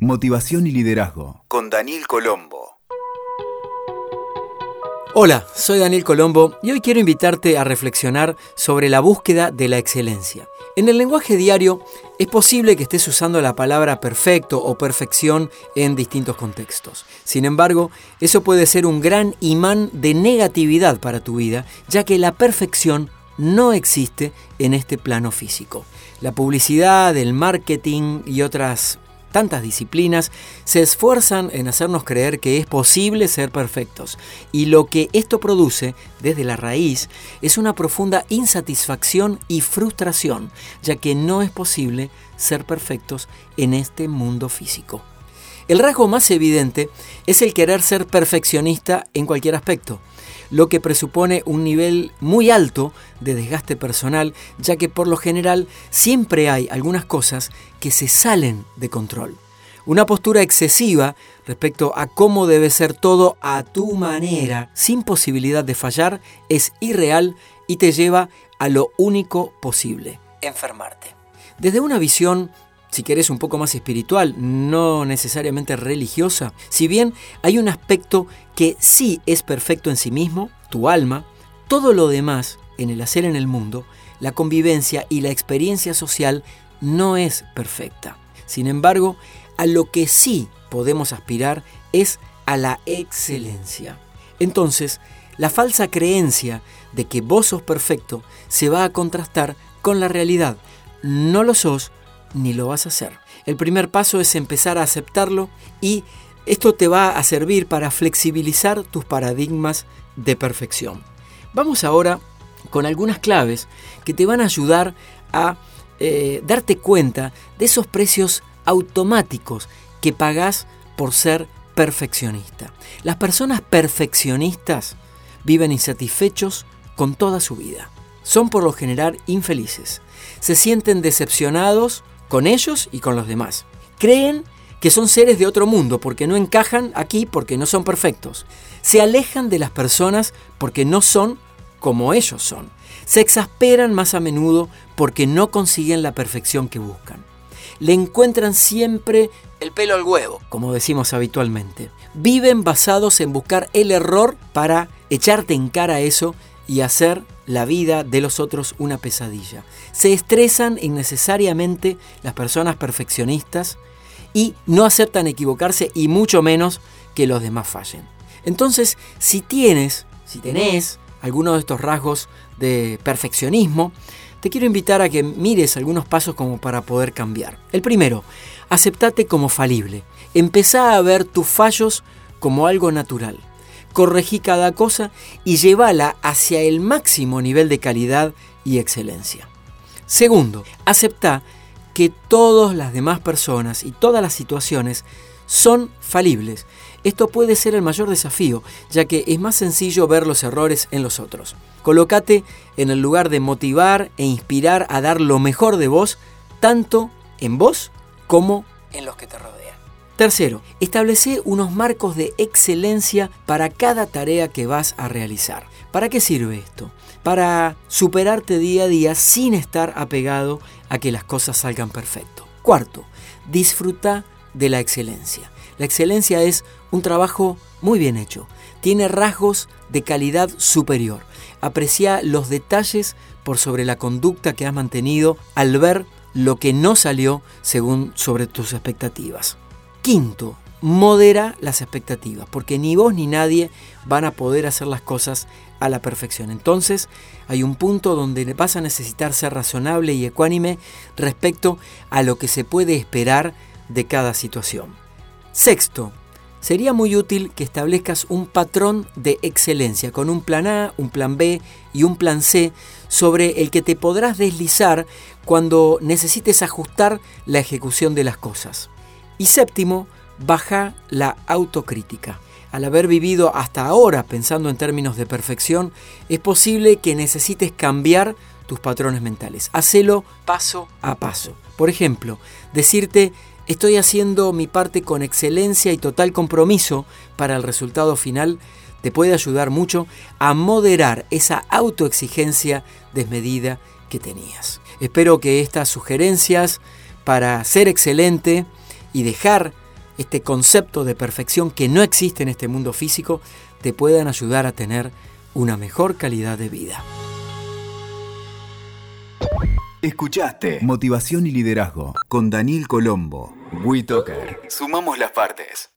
Motivación y liderazgo. Con Daniel Colombo. Hola, soy Daniel Colombo y hoy quiero invitarte a reflexionar sobre la búsqueda de la excelencia. En el lenguaje diario es posible que estés usando la palabra perfecto o perfección en distintos contextos. Sin embargo, eso puede ser un gran imán de negatividad para tu vida, ya que la perfección no existe en este plano físico. La publicidad, el marketing y otras tantas disciplinas se esfuerzan en hacernos creer que es posible ser perfectos y lo que esto produce desde la raíz es una profunda insatisfacción y frustración, ya que no es posible ser perfectos en este mundo físico. El rasgo más evidente es el querer ser perfeccionista en cualquier aspecto lo que presupone un nivel muy alto de desgaste personal, ya que por lo general siempre hay algunas cosas que se salen de control. Una postura excesiva respecto a cómo debe ser todo a tu manera, sin posibilidad de fallar, es irreal y te lleva a lo único posible, enfermarte. Desde una visión si querés un poco más espiritual, no necesariamente religiosa, si bien hay un aspecto que sí es perfecto en sí mismo, tu alma, todo lo demás en el hacer en el mundo, la convivencia y la experiencia social no es perfecta. Sin embargo, a lo que sí podemos aspirar es a la excelencia. Entonces, la falsa creencia de que vos sos perfecto se va a contrastar con la realidad. No lo sos ni lo vas a hacer. El primer paso es empezar a aceptarlo y esto te va a servir para flexibilizar tus paradigmas de perfección. Vamos ahora con algunas claves que te van a ayudar a eh, darte cuenta de esos precios automáticos que pagás por ser perfeccionista. Las personas perfeccionistas viven insatisfechos con toda su vida. Son por lo general infelices. Se sienten decepcionados con ellos y con los demás. Creen que son seres de otro mundo porque no encajan aquí porque no son perfectos. Se alejan de las personas porque no son como ellos son. Se exasperan más a menudo porque no consiguen la perfección que buscan. Le encuentran siempre el pelo al huevo, como decimos habitualmente. Viven basados en buscar el error para echarte en cara eso y hacer la vida de los otros una pesadilla. Se estresan innecesariamente las personas perfeccionistas y no aceptan equivocarse y mucho menos que los demás fallen. Entonces, si tienes, si tenés alguno de estos rasgos de perfeccionismo, te quiero invitar a que mires algunos pasos como para poder cambiar. El primero, aceptate como falible. Empezá a ver tus fallos como algo natural corregí cada cosa y llévala hacia el máximo nivel de calidad y excelencia. Segundo, acepta que todas las demás personas y todas las situaciones son falibles. Esto puede ser el mayor desafío, ya que es más sencillo ver los errores en los otros. Colócate en el lugar de motivar e inspirar a dar lo mejor de vos, tanto en vos como en los que te rodean. Tercero, establece unos marcos de excelencia para cada tarea que vas a realizar. ¿Para qué sirve esto? Para superarte día a día sin estar apegado a que las cosas salgan perfecto. Cuarto, disfruta de la excelencia. La excelencia es un trabajo muy bien hecho. Tiene rasgos de calidad superior. Aprecia los detalles por sobre la conducta que has mantenido al ver lo que no salió según sobre tus expectativas. Quinto, modera las expectativas, porque ni vos ni nadie van a poder hacer las cosas a la perfección. Entonces, hay un punto donde vas a necesitar ser razonable y ecuánime respecto a lo que se puede esperar de cada situación. Sexto, sería muy útil que establezcas un patrón de excelencia con un plan A, un plan B y un plan C sobre el que te podrás deslizar cuando necesites ajustar la ejecución de las cosas. Y séptimo, baja la autocrítica. Al haber vivido hasta ahora pensando en términos de perfección, es posible que necesites cambiar tus patrones mentales. Hacelo paso a paso. Por ejemplo, decirte estoy haciendo mi parte con excelencia y total compromiso para el resultado final te puede ayudar mucho a moderar esa autoexigencia desmedida que tenías. Espero que estas sugerencias para ser excelente y dejar este concepto de perfección que no existe en este mundo físico, te puedan ayudar a tener una mejor calidad de vida. Escuchaste Motivación y Liderazgo con Daniel Colombo. WeToker. Sumamos las partes.